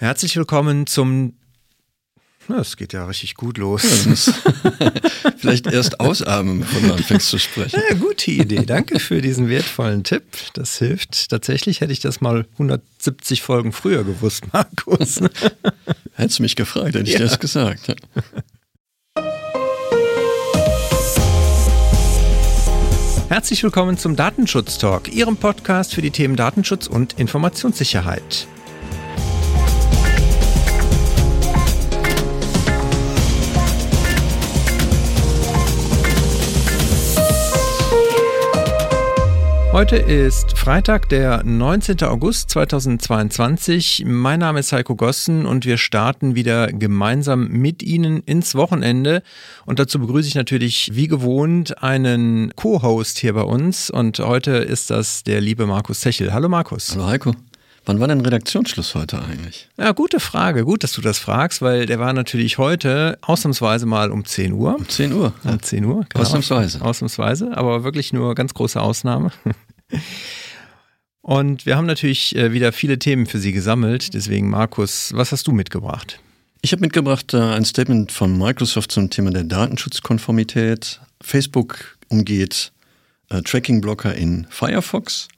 Herzlich willkommen zum. Es geht ja richtig gut los. Vielleicht erst ausatmen, bevor du anfängst zu sprechen. Ja, gute Idee. Danke für diesen wertvollen Tipp. Das hilft. Tatsächlich hätte ich das mal 170 Folgen früher gewusst, Markus. Hättest du mich gefragt, hätte ich ja. dir das gesagt. Herzlich willkommen zum Datenschutz Talk, Ihrem Podcast für die Themen Datenschutz und Informationssicherheit. Heute ist Freitag, der 19. August 2022. Mein Name ist Heiko Gossen und wir starten wieder gemeinsam mit Ihnen ins Wochenende. Und dazu begrüße ich natürlich wie gewohnt einen Co-Host hier bei uns. Und heute ist das der liebe Markus Zechel. Hallo Markus. Hallo Heiko. Wann war denn Redaktionsschluss heute eigentlich? Ja, gute Frage. Gut, dass du das fragst, weil der war natürlich heute ausnahmsweise mal um 10 Uhr. Um 10 Uhr. Um 10 Uhr. Genau. Ausnahmsweise. Ausnahmsweise, aber wirklich nur ganz große Ausnahme. Und wir haben natürlich äh, wieder viele Themen für Sie gesammelt. Deswegen, Markus, was hast du mitgebracht? Ich habe mitgebracht äh, ein Statement von Microsoft zum Thema der Datenschutzkonformität. Facebook umgeht äh, Tracking-Blocker in Firefox.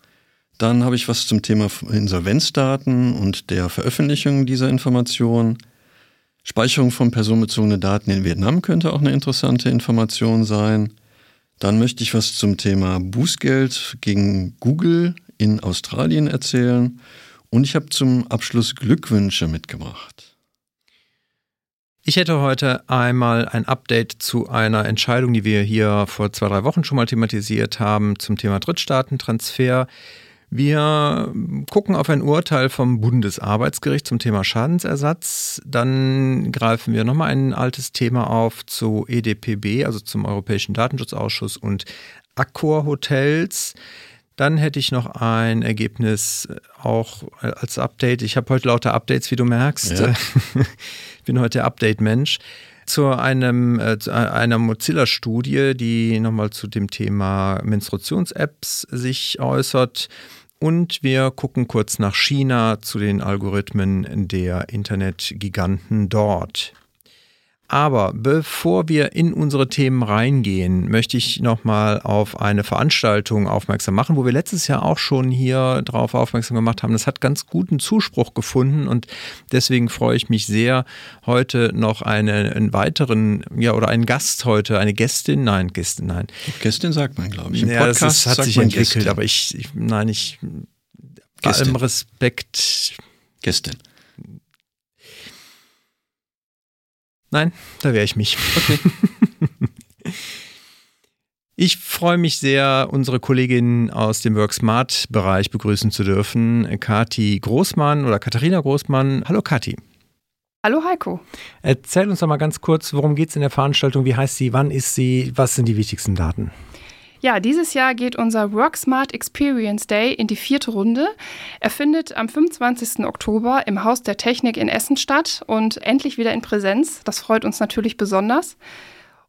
Dann habe ich was zum Thema Insolvenzdaten und der Veröffentlichung dieser Informationen. Speicherung von personenbezogenen Daten in Vietnam könnte auch eine interessante Information sein. Dann möchte ich was zum Thema Bußgeld gegen Google in Australien erzählen. Und ich habe zum Abschluss Glückwünsche mitgebracht. Ich hätte heute einmal ein Update zu einer Entscheidung, die wir hier vor zwei, drei Wochen schon mal thematisiert haben, zum Thema Drittstaatentransfer. Wir gucken auf ein Urteil vom Bundesarbeitsgericht zum Thema Schadensersatz. Dann greifen wir nochmal ein altes Thema auf zu EDPB, also zum Europäischen Datenschutzausschuss und Accor Hotels. Dann hätte ich noch ein Ergebnis auch als Update. Ich habe heute lauter Updates, wie du merkst. Ja. Ich bin heute der Update-Mensch zu einem äh, zu einer Mozilla-Studie, die nochmal zu dem Thema Menstruations-Apps sich äußert. Und wir gucken kurz nach China zu den Algorithmen der Internetgiganten dort. Aber bevor wir in unsere Themen reingehen, möchte ich nochmal auf eine Veranstaltung aufmerksam machen, wo wir letztes Jahr auch schon hier drauf aufmerksam gemacht haben. Das hat ganz guten Zuspruch gefunden und deswegen freue ich mich sehr, heute noch eine, einen weiteren, ja, oder einen Gast heute, eine Gästin, nein, Gästin, nein. Gästin sagt man, glaube ich. Im ja, Podcast das ist, hat sich entwickelt, Gästin. aber ich, ich, nein, ich, bei allem Respekt. Gästin. Nein, da wäre ich mich. Okay. Ich freue mich sehr, unsere Kollegin aus dem WorkSmart-Bereich begrüßen zu dürfen, Kati Großmann oder Katharina Großmann. Hallo Kati. Hallo Heiko. Erzähl uns doch mal ganz kurz, worum geht es in der Veranstaltung, wie heißt sie, wann ist sie, was sind die wichtigsten Daten? Ja, dieses Jahr geht unser WorkSmart Experience Day in die vierte Runde. Er findet am 25. Oktober im Haus der Technik in Essen statt und endlich wieder in Präsenz. Das freut uns natürlich besonders.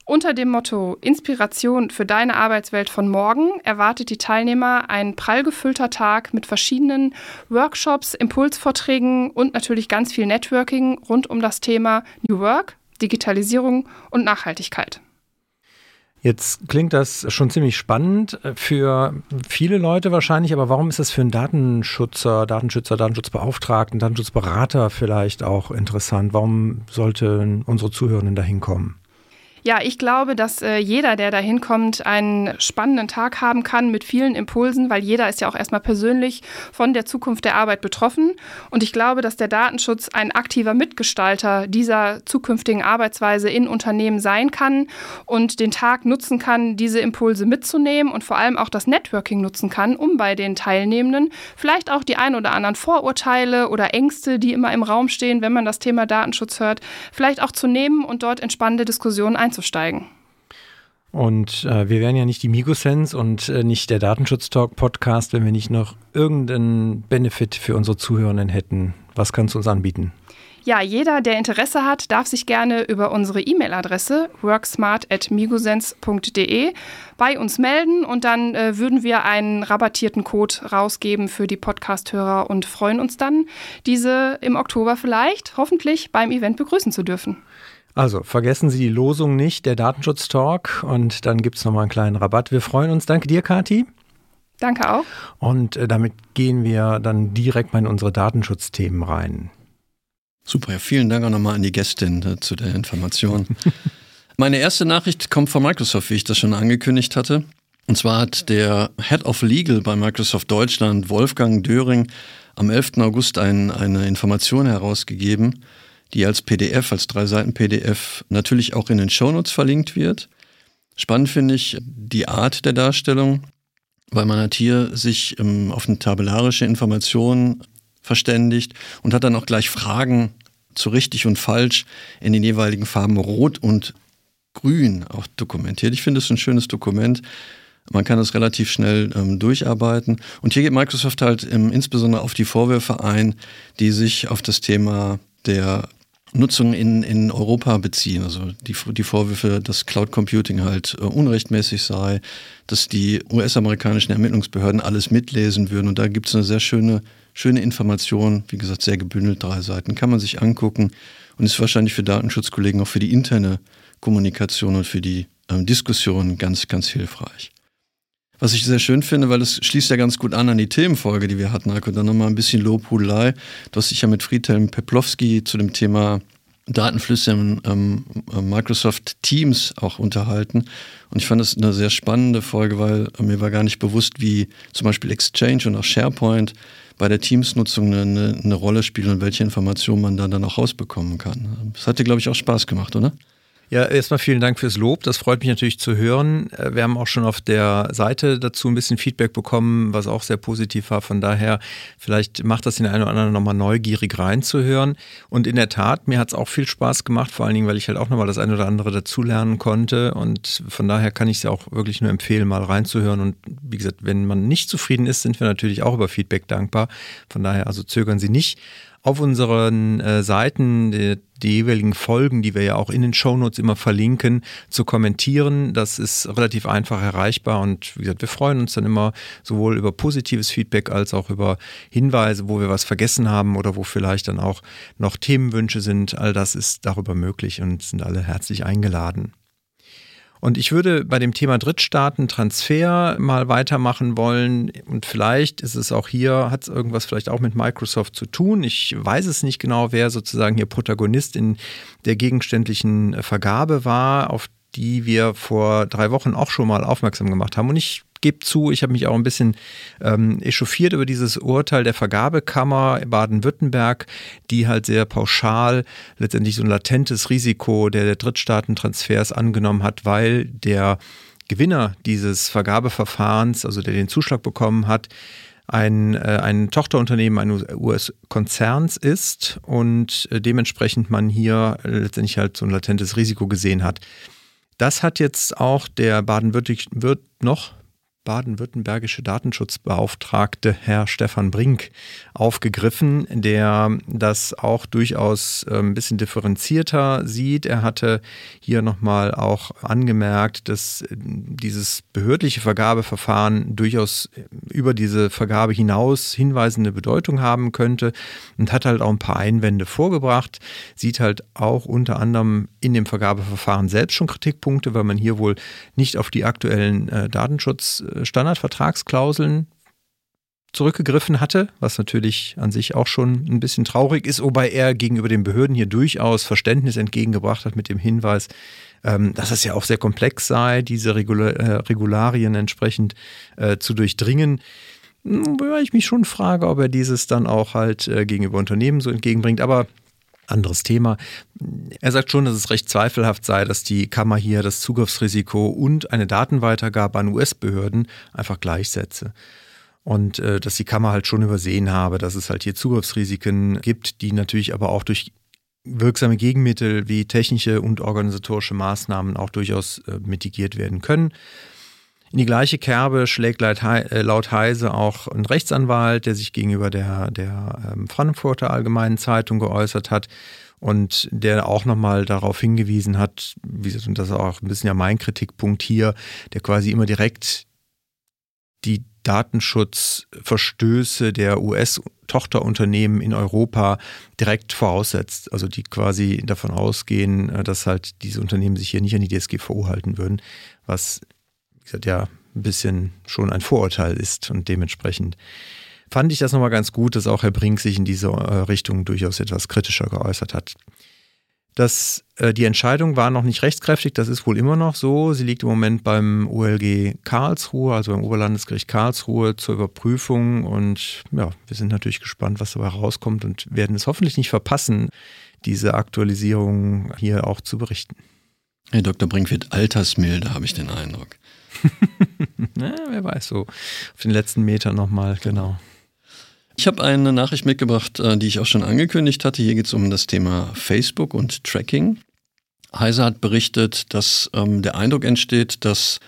Unter dem Motto Inspiration für deine Arbeitswelt von morgen erwartet die Teilnehmer ein prall gefüllter Tag mit verschiedenen Workshops, Impulsvorträgen und natürlich ganz viel Networking rund um das Thema New Work, Digitalisierung und Nachhaltigkeit. Jetzt klingt das schon ziemlich spannend für viele Leute wahrscheinlich, aber warum ist das für einen Datenschützer, Datenschützer, Datenschutzbeauftragten, Datenschutzberater vielleicht auch interessant? Warum sollten unsere Zuhörenden da hinkommen? Ja, ich glaube, dass äh, jeder, der da hinkommt, einen spannenden Tag haben kann mit vielen Impulsen, weil jeder ist ja auch erstmal persönlich von der Zukunft der Arbeit betroffen. Und ich glaube, dass der Datenschutz ein aktiver Mitgestalter dieser zukünftigen Arbeitsweise in Unternehmen sein kann und den Tag nutzen kann, diese Impulse mitzunehmen und vor allem auch das Networking nutzen kann, um bei den Teilnehmenden vielleicht auch die ein oder anderen Vorurteile oder Ängste, die immer im Raum stehen, wenn man das Thema Datenschutz hört, vielleicht auch zu nehmen und dort entspannende Diskussionen einzuführen einzusteigen. Und äh, wir wären ja nicht die Migosense und äh, nicht der Datenschutz-Talk-Podcast, wenn wir nicht noch irgendeinen Benefit für unsere Zuhörenden hätten. Was kannst du uns anbieten? Ja, jeder, der Interesse hat, darf sich gerne über unsere E-Mail-Adresse worksmart.migosense.de bei uns melden und dann äh, würden wir einen rabattierten Code rausgeben für die Podcast-Hörer und freuen uns dann, diese im Oktober vielleicht hoffentlich beim Event begrüßen zu dürfen. Also vergessen Sie die Losung nicht, der Datenschutz-Talk und dann gibt es nochmal einen kleinen Rabatt. Wir freuen uns. Danke dir, Kati. Danke auch. Und äh, damit gehen wir dann direkt mal in unsere Datenschutzthemen rein. Super, ja, vielen Dank auch nochmal an die Gästin äh, zu der Information. Meine erste Nachricht kommt von Microsoft, wie ich das schon angekündigt hatte. Und zwar hat der Head of Legal bei Microsoft Deutschland, Wolfgang Döring, am 11. August ein, eine Information herausgegeben, die als PDF, als drei Seiten PDF natürlich auch in den Shownotes verlinkt wird. Spannend finde ich die Art der Darstellung, weil man hat hier sich ähm, auf eine tabellarische Information verständigt und hat dann auch gleich Fragen zu richtig und falsch in den jeweiligen Farben Rot und Grün auch dokumentiert. Ich finde es ein schönes Dokument. Man kann es relativ schnell ähm, durcharbeiten. Und hier geht Microsoft halt ähm, insbesondere auf die Vorwürfe ein, die sich auf das Thema der Nutzung in, in Europa beziehen. Also die, die Vorwürfe, dass Cloud Computing halt äh, unrechtmäßig sei, dass die US-amerikanischen Ermittlungsbehörden alles mitlesen würden. Und da gibt es eine sehr schöne, schöne Information, wie gesagt, sehr gebündelt, drei Seiten, kann man sich angucken und ist wahrscheinlich für Datenschutzkollegen auch für die interne Kommunikation und für die äh, Diskussion ganz, ganz hilfreich. Was ich sehr schön finde, weil es schließt ja ganz gut an an die Themenfolge, die wir hatten, Heiko. Dann nochmal ein bisschen Lobhudelei. Du hast dich ja mit Friedhelm Peplowski zu dem Thema Datenflüsse im ähm, Microsoft Teams auch unterhalten. Und ich fand das eine sehr spannende Folge, weil mir war gar nicht bewusst, wie zum Beispiel Exchange und auch SharePoint bei der Teams-Nutzung eine, eine, Rolle spielen und welche Informationen man da dann auch rausbekommen kann. Das hat dir, glaube ich, auch Spaß gemacht, oder? Ja, erstmal vielen Dank fürs Lob. Das freut mich natürlich zu hören. Äh, wir haben auch schon auf der Seite dazu ein bisschen Feedback bekommen, was auch sehr positiv war. Von daher, vielleicht macht das den einen oder anderen nochmal neugierig reinzuhören. Und in der Tat, mir hat es auch viel Spaß gemacht, vor allen Dingen, weil ich halt auch nochmal das eine oder andere dazulernen konnte. Und von daher kann ich es ja auch wirklich nur empfehlen, mal reinzuhören. Und wie gesagt, wenn man nicht zufrieden ist, sind wir natürlich auch über Feedback dankbar. Von daher, also zögern Sie nicht auf unseren äh, Seiten die, die, jeweiligen Folgen, die wir ja auch in den Shownotes immer verlinken, zu kommentieren. Das ist relativ einfach erreichbar und wie gesagt, wir freuen uns dann immer sowohl über positives Feedback als auch über Hinweise, wo wir was vergessen haben oder wo vielleicht dann auch noch Themenwünsche sind. All das ist darüber möglich und sind alle herzlich eingeladen. Und ich würde bei dem Thema Drittstaaten-Transfer mal weitermachen wollen. Und vielleicht ist es auch hier, hat es irgendwas vielleicht auch mit Microsoft zu tun. Ich weiß es nicht genau, wer sozusagen hier Protagonist in der gegenständlichen Vergabe war, auf die wir vor drei Wochen auch schon mal aufmerksam gemacht haben. Und ich gebe zu, ich habe mich auch ein bisschen ähm, echauffiert über dieses Urteil der Vergabekammer Baden-Württemberg, die halt sehr pauschal letztendlich so ein latentes Risiko der, der Drittstaatentransfers angenommen hat, weil der Gewinner dieses Vergabeverfahrens, also der den Zuschlag bekommen hat, ein, äh, ein Tochterunternehmen eines US-Konzerns ist und äh, dementsprechend man hier letztendlich halt so ein latentes Risiko gesehen hat. Das hat jetzt auch der Baden-Württemberg noch baden-württembergische Datenschutzbeauftragte Herr Stefan Brink aufgegriffen, der das auch durchaus äh, ein bisschen differenzierter sieht. Er hatte hier nochmal auch angemerkt, dass äh, dieses behördliche Vergabeverfahren durchaus über diese Vergabe hinaus hinweisende Bedeutung haben könnte und hat halt auch ein paar Einwände vorgebracht, sieht halt auch unter anderem in dem Vergabeverfahren selbst schon Kritikpunkte, weil man hier wohl nicht auf die aktuellen äh, Datenschutz Standardvertragsklauseln zurückgegriffen hatte, was natürlich an sich auch schon ein bisschen traurig ist, wobei er gegenüber den Behörden hier durchaus Verständnis entgegengebracht hat mit dem Hinweis, ähm, dass es ja auch sehr komplex sei, diese äh, Regularien entsprechend äh, zu durchdringen. Wobei ich mich schon frage, ob er dieses dann auch halt äh, gegenüber Unternehmen so entgegenbringt. Aber anderes Thema. Er sagt schon, dass es recht zweifelhaft sei, dass die Kammer hier das Zugriffsrisiko und eine Datenweitergabe an US-Behörden einfach gleichsetze. Und äh, dass die Kammer halt schon übersehen habe, dass es halt hier Zugriffsrisiken gibt, die natürlich aber auch durch wirksame Gegenmittel wie technische und organisatorische Maßnahmen auch durchaus äh, mitigiert werden können. In die gleiche Kerbe schlägt äh, laut Heise auch ein Rechtsanwalt, der sich gegenüber der, der ähm, Frankfurter Allgemeinen Zeitung geäußert hat und der auch nochmal darauf hingewiesen hat, wie und das ist auch ein bisschen ja mein Kritikpunkt hier, der quasi immer direkt die Datenschutzverstöße der US-Tochterunternehmen in Europa direkt voraussetzt. Also die quasi davon ausgehen, äh, dass halt diese Unternehmen sich hier nicht an die DSGVO halten würden, was, gesagt, ja ein bisschen schon ein Vorurteil ist und dementsprechend fand ich das nochmal ganz gut, dass auch Herr Brink sich in diese äh, Richtung durchaus etwas kritischer geäußert hat. Das, äh, die Entscheidung war noch nicht rechtskräftig, das ist wohl immer noch so. Sie liegt im Moment beim OLG Karlsruhe, also beim Oberlandesgericht Karlsruhe zur Überprüfung. Und ja, wir sind natürlich gespannt, was dabei rauskommt und werden es hoffentlich nicht verpassen, diese Aktualisierung hier auch zu berichten. Herr Dr. Brink wird altersmilde, habe ich den Eindruck. Na, wer weiß so. Auf den letzten Metern nochmal, genau. Ich habe eine Nachricht mitgebracht, äh, die ich auch schon angekündigt hatte. Hier geht es um das Thema Facebook und Tracking. Heise hat berichtet, dass ähm, der Eindruck entsteht, dass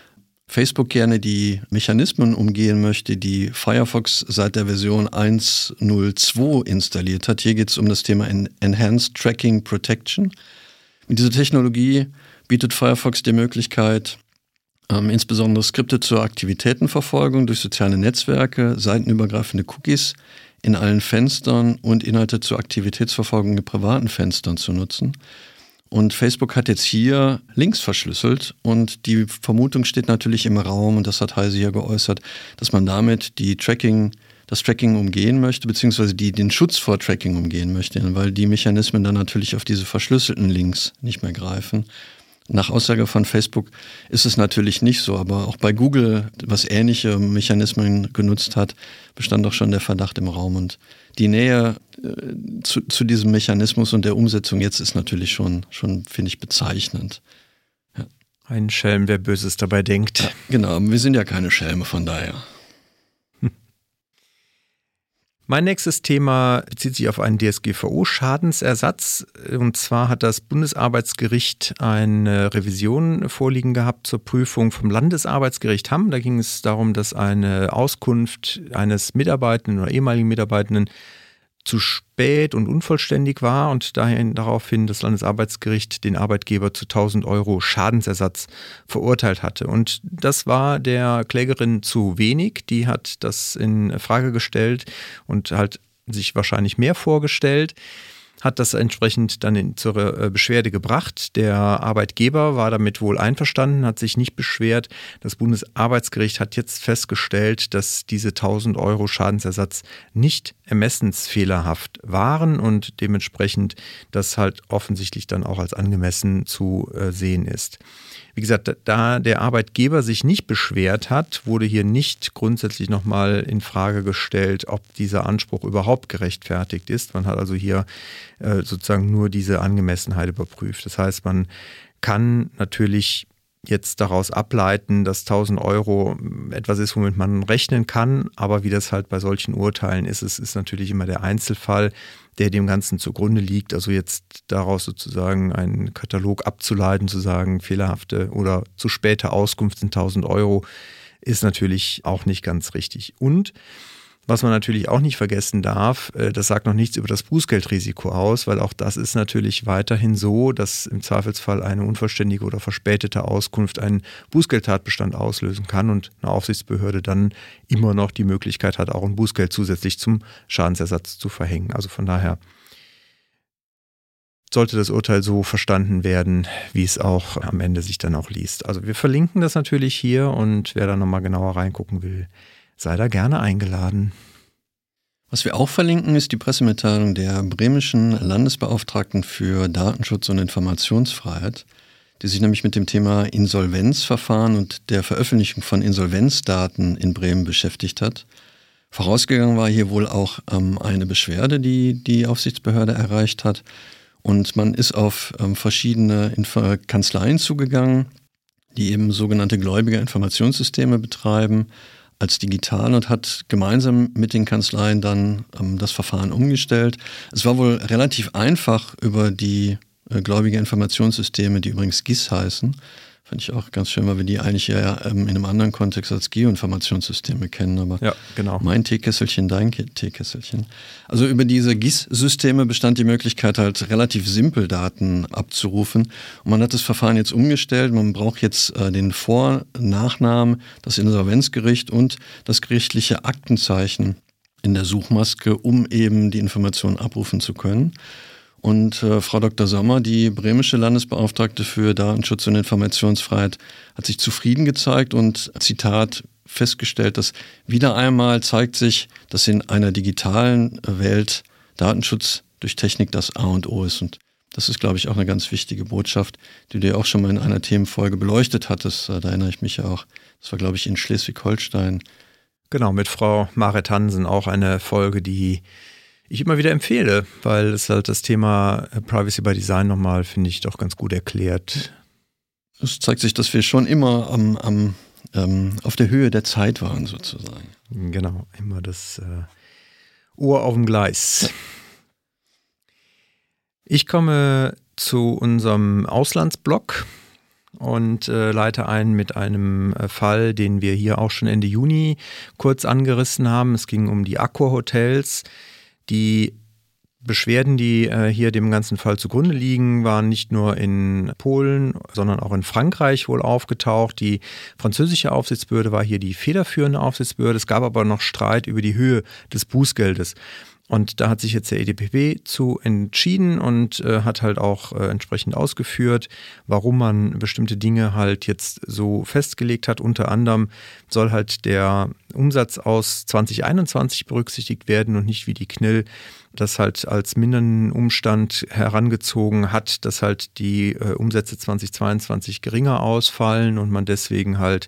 Facebook gerne die Mechanismen umgehen möchte, die Firefox seit der Version 1.02 installiert hat. Hier geht es um das Thema Enhanced Tracking Protection. Mit dieser Technologie bietet Firefox die Möglichkeit, ähm, insbesondere Skripte zur Aktivitätenverfolgung durch soziale Netzwerke, seitenübergreifende Cookies in allen Fenstern und Inhalte zur Aktivitätsverfolgung in privaten Fenstern zu nutzen. Und Facebook hat jetzt hier Links verschlüsselt und die Vermutung steht natürlich im Raum, und das hat Heise hier geäußert, dass man damit die Tracking, das Tracking umgehen möchte, beziehungsweise die, den Schutz vor Tracking umgehen möchte, weil die Mechanismen dann natürlich auf diese verschlüsselten Links nicht mehr greifen. Nach Aussage von Facebook ist es natürlich nicht so, aber auch bei Google, was ähnliche Mechanismen genutzt hat, bestand auch schon der Verdacht im Raum. Und die Nähe äh, zu, zu, diesem Mechanismus und der Umsetzung jetzt ist natürlich schon, schon finde ich, bezeichnend. Ja. Ein Schelm, wer Böses dabei denkt. Ja, genau, wir sind ja keine Schelme, von daher. Mein nächstes Thema bezieht sich auf einen DSGVO-Schadensersatz. Und zwar hat das Bundesarbeitsgericht eine Revision vorliegen gehabt zur Prüfung vom Landesarbeitsgericht Hamm. Da ging es darum, dass eine Auskunft eines Mitarbeitenden oder ehemaligen Mitarbeitenden zu spät und unvollständig war und dahin daraufhin das Landesarbeitsgericht den Arbeitgeber zu 1000 Euro Schadensersatz verurteilt hatte. Und das war der Klägerin zu wenig. Die hat das in Frage gestellt und halt sich wahrscheinlich mehr vorgestellt hat das entsprechend dann in, zur äh, Beschwerde gebracht. Der Arbeitgeber war damit wohl einverstanden, hat sich nicht beschwert. Das Bundesarbeitsgericht hat jetzt festgestellt, dass diese 1000 Euro Schadensersatz nicht ermessensfehlerhaft waren und dementsprechend das halt offensichtlich dann auch als angemessen zu äh, sehen ist. Wie gesagt, da der Arbeitgeber sich nicht beschwert hat, wurde hier nicht grundsätzlich nochmal in Frage gestellt, ob dieser Anspruch überhaupt gerechtfertigt ist. Man hat also hier äh, sozusagen nur diese Angemessenheit überprüft. Das heißt, man kann natürlich jetzt daraus ableiten, dass 1000 Euro etwas ist, womit man rechnen kann. Aber wie das halt bei solchen Urteilen ist, es ist natürlich immer der Einzelfall, der dem Ganzen zugrunde liegt. Also jetzt daraus sozusagen einen Katalog abzuleiten, zu sagen, fehlerhafte oder zu späte Auskunft sind 1000 Euro, ist natürlich auch nicht ganz richtig. Und was man natürlich auch nicht vergessen darf, äh, das sagt noch nichts über das Bußgeldrisiko aus, weil auch das ist natürlich weiterhin so, dass im Zweifelsfall eine unvollständige oder verspätete Auskunft einen Bußgeldtatbestand auslösen kann und eine Aufsichtsbehörde dann immer noch die Möglichkeit hat, auch ein Bußgeld zusätzlich zum Schadensersatz zu verhängen. Also von daher sollte das Urteil so verstanden werden, wie es auch am Ende sich dann auch liest. Also wir verlinken das natürlich hier und wer da nochmal genauer reingucken will, sei da gerne eingeladen. Was wir auch verlinken, ist die Pressemitteilung der bremischen Landesbeauftragten für Datenschutz und Informationsfreiheit, die sich nämlich mit dem Thema Insolvenzverfahren und der Veröffentlichung von Insolvenzdaten in Bremen beschäftigt hat. Vorausgegangen war hier wohl auch ähm, eine Beschwerde, die die Aufsichtsbehörde erreicht hat. Und man ist auf ähm, verschiedene Inf Kanzleien zugegangen, die eben sogenannte gläubige Informationssysteme betreiben als digital und hat gemeinsam mit den Kanzleien dann ähm, das Verfahren umgestellt. Es war wohl relativ einfach über die äh, gläubige Informationssysteme, die übrigens GIS heißen, Fand ich auch ganz schön, weil wir die eigentlich ja ähm, in einem anderen Kontext als Geoinformationssysteme kennen. Aber ja, genau. mein Teekesselchen, dein Teekesselchen. Also über diese GIS-Systeme bestand die Möglichkeit, halt relativ simpel Daten abzurufen. Und man hat das Verfahren jetzt umgestellt. Man braucht jetzt äh, den Vor-, Nachnamen, das Insolvenzgericht und das gerichtliche Aktenzeichen in der Suchmaske, um eben die Informationen abrufen zu können. Und äh, Frau Dr. Sommer, die bremische Landesbeauftragte für Datenschutz und Informationsfreiheit, hat sich zufrieden gezeigt und, Zitat, festgestellt, dass wieder einmal zeigt sich, dass in einer digitalen Welt Datenschutz durch Technik das A und O ist. Und das ist, glaube ich, auch eine ganz wichtige Botschaft, die du ja auch schon mal in einer Themenfolge beleuchtet hattest. Da erinnere ich mich ja auch. Das war, glaube ich, in Schleswig-Holstein. Genau, mit Frau Marit Hansen auch eine Folge, die ich immer wieder empfehle, weil es halt das Thema äh, Privacy by Design nochmal, finde ich, doch ganz gut erklärt. Es zeigt sich, dass wir schon immer am, am ähm, auf der Höhe der Zeit waren, sozusagen. Genau, immer das äh, Ohr auf dem Gleis. Ich komme zu unserem Auslandsblock und äh, leite ein mit einem äh, Fall, den wir hier auch schon Ende Juni kurz angerissen haben. Es ging um die Accor Hotels. Die Beschwerden, die äh, hier dem ganzen Fall zugrunde liegen, waren nicht nur in Polen, sondern auch in Frankreich wohl aufgetaucht. Die französische Aufsichtsbehörde war hier die federführende Aufsichtsbehörde. Es gab aber noch Streit über die Höhe des Bußgeldes. Und da hat sich jetzt der EDPB zu entschieden und äh, hat halt auch äh, entsprechend ausgeführt, warum man bestimmte Dinge halt jetzt so festgelegt hat. Unter anderem soll halt der Umsatz aus 2021 berücksichtigt werden und nicht wie die Knill das halt als mindernden Umstand herangezogen hat, dass halt die äh, Umsätze 2022 geringer ausfallen und man deswegen halt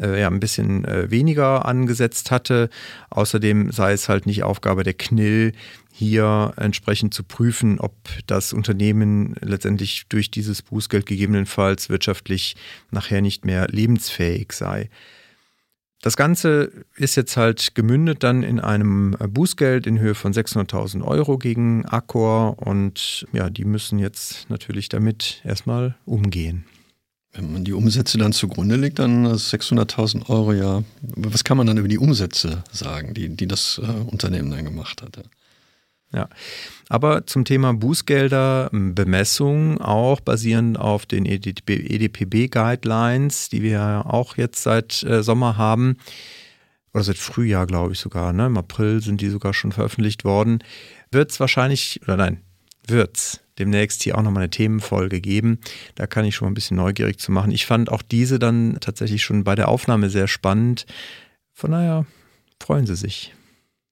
äh, ja, ein bisschen äh, weniger angesetzt hatte. Außerdem sei es halt nicht Aufgabe der KNIL, hier entsprechend zu prüfen, ob das Unternehmen letztendlich durch dieses Bußgeld gegebenenfalls wirtschaftlich nachher nicht mehr lebensfähig sei. Das Ganze ist jetzt halt gemündet dann in einem Bußgeld in Höhe von 600.000 Euro gegen Accor und ja, die müssen jetzt natürlich damit erstmal umgehen. Wenn man die Umsätze dann zugrunde legt, dann 600.000 Euro, ja. Was kann man dann über die Umsätze sagen, die, die das äh, Unternehmen dann gemacht hatte? Ja, aber zum Thema Bußgelder, Bemessung, auch basierend auf den EDPB-Guidelines, die wir auch jetzt seit äh, Sommer haben, oder seit Frühjahr, glaube ich sogar, ne? im April sind die sogar schon veröffentlicht worden, wird es wahrscheinlich, oder nein, wird es demnächst hier auch nochmal eine Themenfolge geben. Da kann ich schon mal ein bisschen neugierig zu machen. Ich fand auch diese dann tatsächlich schon bei der Aufnahme sehr spannend. Von daher freuen Sie sich.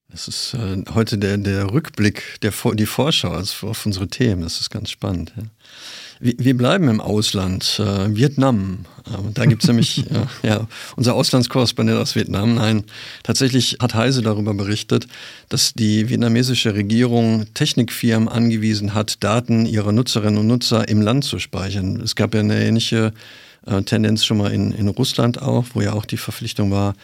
Das ist äh, heute der, der Rückblick, der, die Vorschau auf unsere Themen. Das ist ganz spannend. Ja. Wir bleiben im Ausland. Äh, Vietnam. Äh, da gibt es nämlich ja, ja, unser Auslandskorrespondent aus Vietnam. Nein, tatsächlich hat Heise darüber berichtet, dass die vietnamesische Regierung Technikfirmen angewiesen hat, Daten ihrer Nutzerinnen und Nutzer im Land zu speichern. Es gab ja eine ähnliche äh, Tendenz schon mal in, in Russland auch, wo ja auch die Verpflichtung war,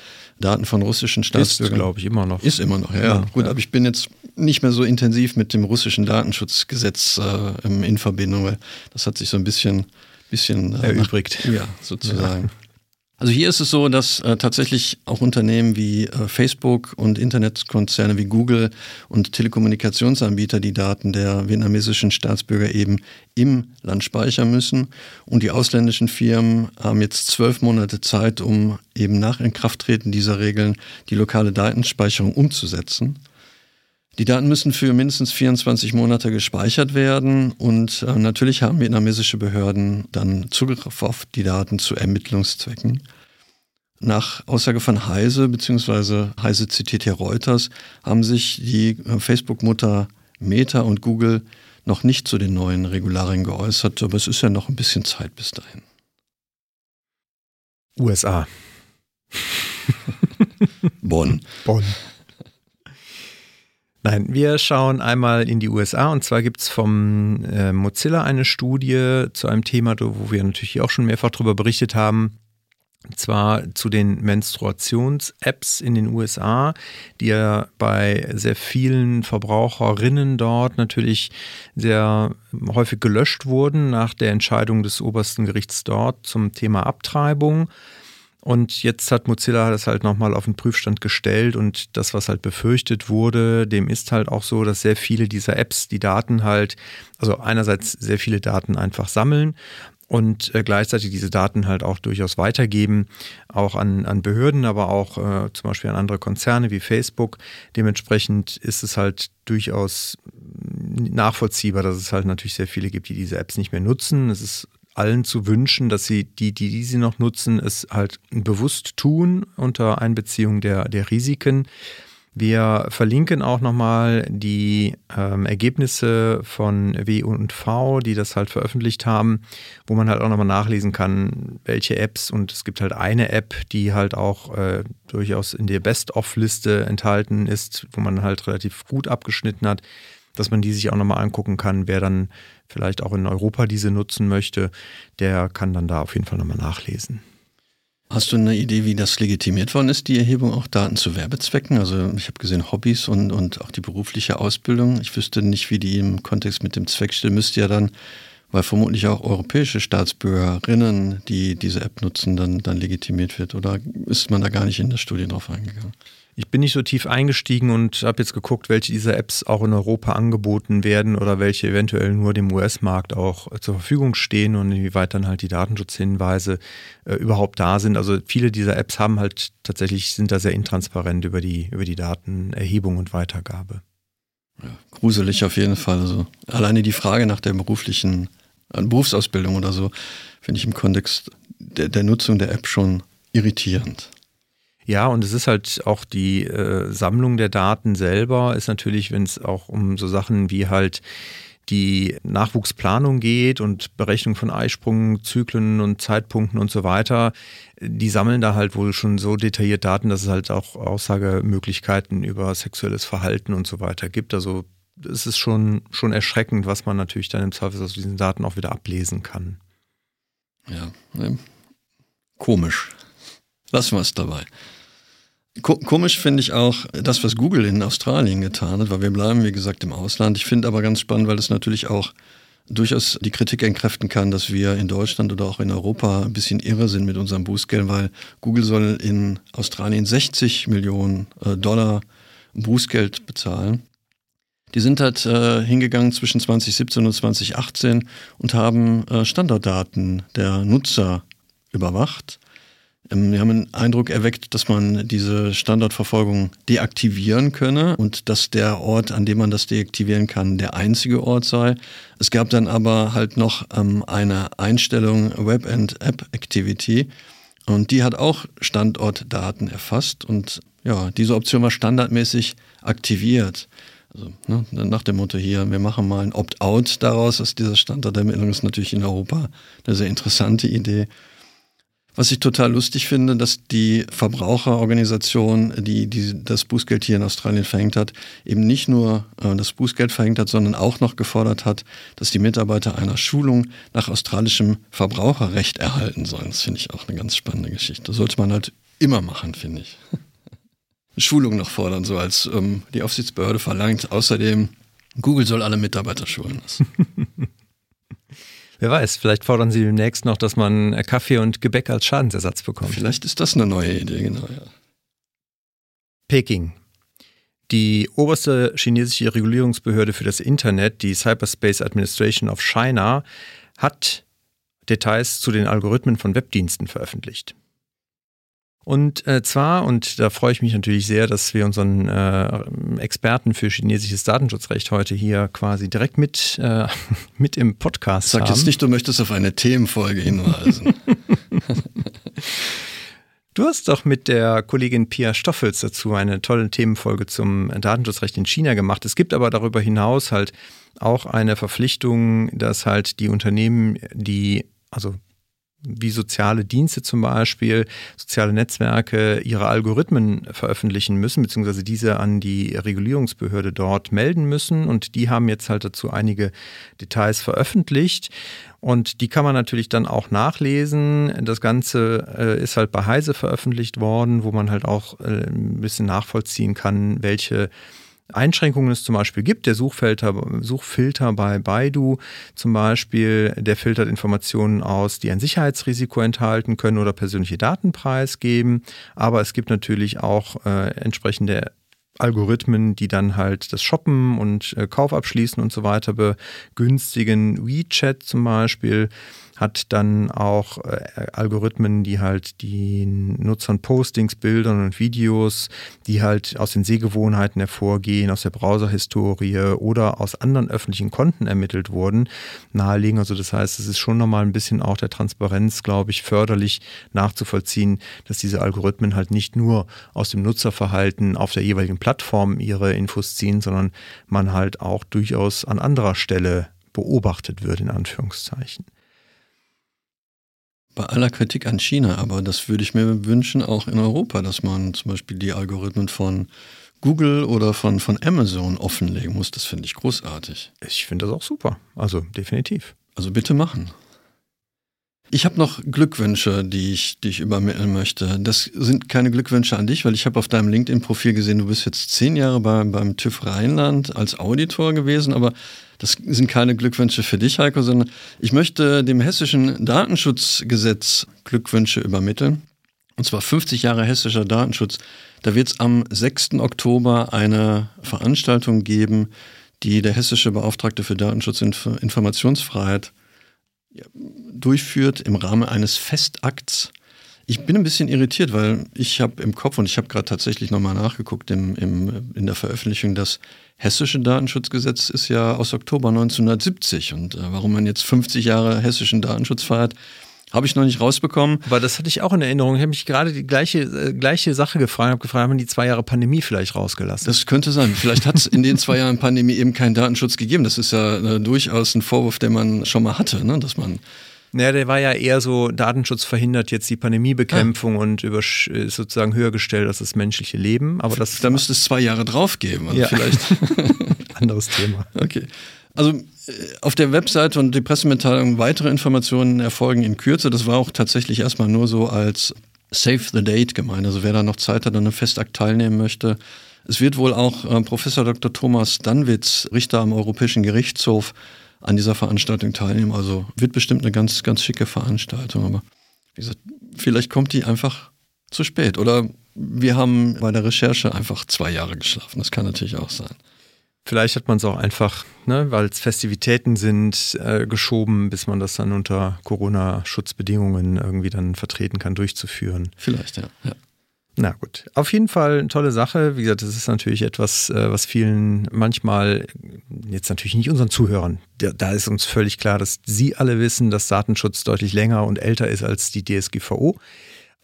Daten von russischen Staatsbürgern. Ist, glaube ich, immer noch. Ist immer noch, ja. ja Gut, ja. aber ich bin jetzt nicht mehr so intensiv mit dem russischen Datenschutzgesetz äh, in Verbindung, weil das hat sich so ein bisschen, bisschen äh, erübrigt. Ja, sozusagen. Ja. Also hier ist es so, dass äh, tatsächlich auch Unternehmen wie äh, Facebook und Internetkonzerne wie Google und Telekommunikationsanbieter die Daten der vietnamesischen Staatsbürger eben im Land speichern müssen. Und die ausländischen Firmen haben jetzt zwölf Monate Zeit, um eben nach Inkrafttreten dieser Regeln die lokale Datenspeicherung umzusetzen. Die Daten müssen für mindestens 24 Monate gespeichert werden und äh, natürlich haben vietnamesische Behörden dann Zugriff auf die Daten zu Ermittlungszwecken. Nach Aussage von Heise, beziehungsweise Heise zitiert hier Reuters, haben sich die äh, Facebook-Mutter Meta und Google noch nicht zu den neuen Regularien geäußert, aber es ist ja noch ein bisschen Zeit bis dahin. USA. Bonn. Bonn. Nein, wir schauen einmal in die USA und zwar gibt es vom äh, Mozilla eine Studie zu einem Thema, wo wir natürlich auch schon mehrfach darüber berichtet haben. zwar zu den Menstruations-Apps in den USA, die ja bei sehr vielen Verbraucherinnen dort natürlich sehr häufig gelöscht wurden nach der Entscheidung des obersten Gerichts dort zum Thema Abtreibung. Und jetzt hat Mozilla das halt nochmal auf den Prüfstand gestellt und das, was halt befürchtet wurde, dem ist halt auch so, dass sehr viele dieser Apps die Daten halt, also einerseits sehr viele Daten einfach sammeln und äh, gleichzeitig diese Daten halt auch durchaus weitergeben, auch an, an Behörden, aber auch äh, zum Beispiel an andere Konzerne wie Facebook. Dementsprechend ist es halt durchaus nachvollziehbar, dass es halt natürlich sehr viele gibt, die diese Apps nicht mehr nutzen. Es ist allen zu wünschen, dass sie die, die, die sie noch nutzen, es halt bewusst tun unter Einbeziehung der, der Risiken. Wir verlinken auch nochmal die ähm, Ergebnisse von W und V, die das halt veröffentlicht haben, wo man halt auch nochmal nachlesen kann, welche Apps und es gibt halt eine App, die halt auch äh, durchaus in der Best-of-Liste enthalten ist, wo man halt relativ gut abgeschnitten hat, dass man die sich auch nochmal angucken kann. Wer dann vielleicht auch in Europa diese nutzen möchte, der kann dann da auf jeden Fall nochmal nachlesen. Hast du eine Idee, wie das legitimiert worden ist, die Erhebung auch Daten zu Werbezwecken? Also ich habe gesehen Hobbys und, und auch die berufliche Ausbildung. Ich wüsste nicht, wie die im Kontext mit dem Zweck stehen. Müsste ja dann, weil vermutlich auch europäische Staatsbürgerinnen, die diese App nutzen, dann, dann legitimiert wird. Oder ist man da gar nicht in der Studie drauf eingegangen? Ich bin nicht so tief eingestiegen und habe jetzt geguckt, welche dieser Apps auch in Europa angeboten werden oder welche eventuell nur dem US-Markt auch zur Verfügung stehen und inwieweit dann halt die Datenschutzhinweise äh, überhaupt da sind. Also viele dieser Apps haben halt tatsächlich, sind da sehr intransparent über die, über die Datenerhebung und Weitergabe. Ja, gruselig auf jeden Fall. Also alleine die Frage nach der beruflichen äh, Berufsausbildung oder so, finde ich im Kontext der, der Nutzung der App schon irritierend. Ja, und es ist halt auch die äh, Sammlung der Daten selber, ist natürlich, wenn es auch um so Sachen wie halt die Nachwuchsplanung geht und Berechnung von Eisprung, Zyklen und Zeitpunkten und so weiter, die sammeln da halt wohl schon so detailliert Daten, dass es halt auch Aussagemöglichkeiten über sexuelles Verhalten und so weiter gibt. Also es ist schon, schon erschreckend, was man natürlich dann im Zweifel aus diesen Daten auch wieder ablesen kann. Ja, ne? komisch. Lassen wir es dabei. Komisch finde ich auch das, was Google in Australien getan hat, weil wir bleiben, wie gesagt, im Ausland. Ich finde aber ganz spannend, weil es natürlich auch durchaus die Kritik entkräften kann, dass wir in Deutschland oder auch in Europa ein bisschen irre sind mit unserem Bußgeld, weil Google soll in Australien 60 Millionen äh, Dollar Bußgeld bezahlen. Die sind halt äh, hingegangen zwischen 2017 und 2018 und haben äh, Standortdaten der Nutzer überwacht wir haben den Eindruck erweckt, dass man diese Standortverfolgung deaktivieren könne und dass der Ort, an dem man das deaktivieren kann, der einzige Ort sei. Es gab dann aber halt noch ähm, eine Einstellung Web and App Activity und die hat auch Standortdaten erfasst und ja, diese Option war standardmäßig aktiviert. Also ne, nach dem Motto hier, wir machen mal ein Opt-out daraus aus dieser Standortermittlung, ist natürlich in Europa eine sehr interessante Idee. Was ich total lustig finde, dass die Verbraucherorganisation, die, die das Bußgeld hier in Australien verhängt hat, eben nicht nur äh, das Bußgeld verhängt hat, sondern auch noch gefordert hat, dass die Mitarbeiter einer Schulung nach australischem Verbraucherrecht erhalten sollen. Das finde ich auch eine ganz spannende Geschichte. Sollte man halt immer machen, finde ich. Schulung noch fordern, so als ähm, die Aufsichtsbehörde verlangt. Außerdem, Google soll alle Mitarbeiter schulen lassen. Wer weiß, vielleicht fordern sie demnächst noch, dass man Kaffee und Gebäck als Schadensersatz bekommt. Vielleicht ist das eine neue Idee, genau, ja. Peking. Die oberste chinesische Regulierungsbehörde für das Internet, die Cyberspace Administration of China, hat Details zu den Algorithmen von Webdiensten veröffentlicht. Und äh, zwar, und da freue ich mich natürlich sehr, dass wir unseren äh, Experten für chinesisches Datenschutzrecht heute hier quasi direkt mit, äh, mit im Podcast Sag haben. Sag jetzt nicht, du möchtest auf eine Themenfolge hinweisen. Du hast doch mit der Kollegin Pia Stoffels dazu eine tolle Themenfolge zum Datenschutzrecht in China gemacht. Es gibt aber darüber hinaus halt auch eine Verpflichtung, dass halt die Unternehmen, die also wie soziale Dienste zum Beispiel, soziale Netzwerke ihre Algorithmen veröffentlichen müssen, beziehungsweise diese an die Regulierungsbehörde dort melden müssen. Und die haben jetzt halt dazu einige Details veröffentlicht. Und die kann man natürlich dann auch nachlesen. Das Ganze äh, ist halt bei Heise veröffentlicht worden, wo man halt auch äh, ein bisschen nachvollziehen kann, welche Einschränkungen es zum Beispiel gibt. Der Suchfilter, Suchfilter bei Baidu zum Beispiel, der filtert Informationen aus, die ein Sicherheitsrisiko enthalten können oder persönliche Daten preisgeben. Aber es gibt natürlich auch äh, entsprechende Algorithmen, die dann halt das Shoppen und äh, Kauf abschließen und so weiter begünstigen. WeChat zum Beispiel hat dann auch äh, Algorithmen, die halt den Nutzern Postings, Bildern und Videos, die halt aus den Sehgewohnheiten hervorgehen, aus der Browserhistorie oder aus anderen öffentlichen Konten ermittelt wurden, nahelegen. Also das heißt, es ist schon nochmal ein bisschen auch der Transparenz, glaube ich, förderlich nachzuvollziehen, dass diese Algorithmen halt nicht nur aus dem Nutzerverhalten auf der jeweiligen Plattform ihre Infos ziehen, sondern man halt auch durchaus an anderer Stelle beobachtet wird, in Anführungszeichen bei aller Kritik an China, aber das würde ich mir wünschen, auch in Europa, dass man zum Beispiel die Algorithmen von Google oder von, von Amazon offenlegen muss. Das finde ich großartig. Ich finde das auch super. Also definitiv. Also bitte machen. Ich habe noch Glückwünsche, die ich, die ich übermitteln möchte. Das sind keine Glückwünsche an dich, weil ich habe auf deinem LinkedIn-Profil gesehen, du bist jetzt zehn Jahre bei, beim TÜV Rheinland als Auditor gewesen, aber das sind keine Glückwünsche für dich, Heiko, sondern ich möchte dem hessischen Datenschutzgesetz Glückwünsche übermitteln. Und zwar 50 Jahre hessischer Datenschutz. Da wird es am 6. Oktober eine Veranstaltung geben, die der hessische Beauftragte für Datenschutz und Informationsfreiheit durchführt im Rahmen eines Festakts. Ich bin ein bisschen irritiert, weil ich habe im Kopf und ich habe gerade tatsächlich nochmal nachgeguckt im, im, in der Veröffentlichung, das hessische Datenschutzgesetz ist ja aus Oktober 1970 und äh, warum man jetzt 50 Jahre hessischen Datenschutz feiert, habe ich noch nicht rausbekommen. Aber das hatte ich auch in Erinnerung. Ich habe mich gerade die gleiche, äh, gleiche Sache gefragt, habe gefragt, haben wir die zwei Jahre Pandemie vielleicht rausgelassen? Das könnte sein. Vielleicht hat es in den zwei Jahren Pandemie eben keinen Datenschutz gegeben. Das ist ja äh, durchaus ein Vorwurf, den man schon mal hatte, ne? dass man naja, der war ja eher so, Datenschutz verhindert jetzt die Pandemiebekämpfung ah. und über, ist sozusagen höher gestellt als das menschliche Leben. Aber das da müsste es zwei Jahre drauf geben. Also ja. vielleicht. Anderes Thema. Okay. Also äh, auf der Webseite und die Pressemitteilung weitere Informationen erfolgen in Kürze. Das war auch tatsächlich erstmal nur so als Save the Date gemeint. Also wer da noch Zeit hat und an Festakt teilnehmen möchte. Es wird wohl auch äh, Professor Dr. Thomas Danwitz, Richter am Europäischen Gerichtshof, an dieser Veranstaltung teilnehmen. Also wird bestimmt eine ganz, ganz schicke Veranstaltung. Aber wie gesagt, vielleicht kommt die einfach zu spät. Oder wir haben bei der Recherche einfach zwei Jahre geschlafen. Das kann natürlich auch sein. Vielleicht hat man es auch einfach, ne, weil es Festivitäten sind, äh, geschoben, bis man das dann unter Corona-Schutzbedingungen irgendwie dann vertreten kann, durchzuführen. Vielleicht, ja. ja. Na gut, auf jeden Fall eine tolle Sache. Wie gesagt, das ist natürlich etwas, äh, was vielen manchmal, jetzt natürlich nicht unseren Zuhörern, da ist uns völlig klar, dass Sie alle wissen, dass Datenschutz deutlich länger und älter ist als die DSGVO.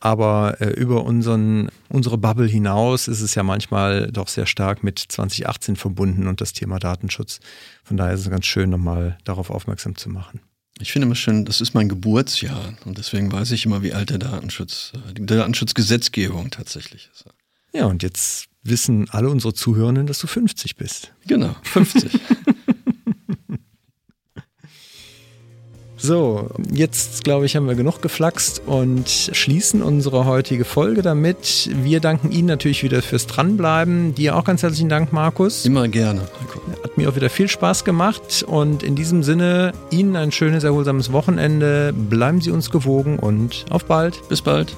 Aber äh, über unseren, unsere Bubble hinaus ist es ja manchmal doch sehr stark mit 2018 verbunden und das Thema Datenschutz. Von daher ist es ganz schön, nochmal darauf aufmerksam zu machen. Ich finde immer schön, das ist mein Geburtsjahr und deswegen weiß ich immer, wie alt der Datenschutz, äh, die Datenschutzgesetzgebung tatsächlich ist. Ja, und jetzt wissen alle unsere Zuhörenden, dass du 50 bist. Genau, 50. So, jetzt glaube ich, haben wir genug geflaxt und schließen unsere heutige Folge damit. Wir danken Ihnen natürlich wieder fürs Dranbleiben. Dir auch ganz herzlichen Dank, Markus. Immer gerne. Hat mir auch wieder viel Spaß gemacht und in diesem Sinne Ihnen ein schönes, erholsames Wochenende. Bleiben Sie uns gewogen und auf bald. Bis bald.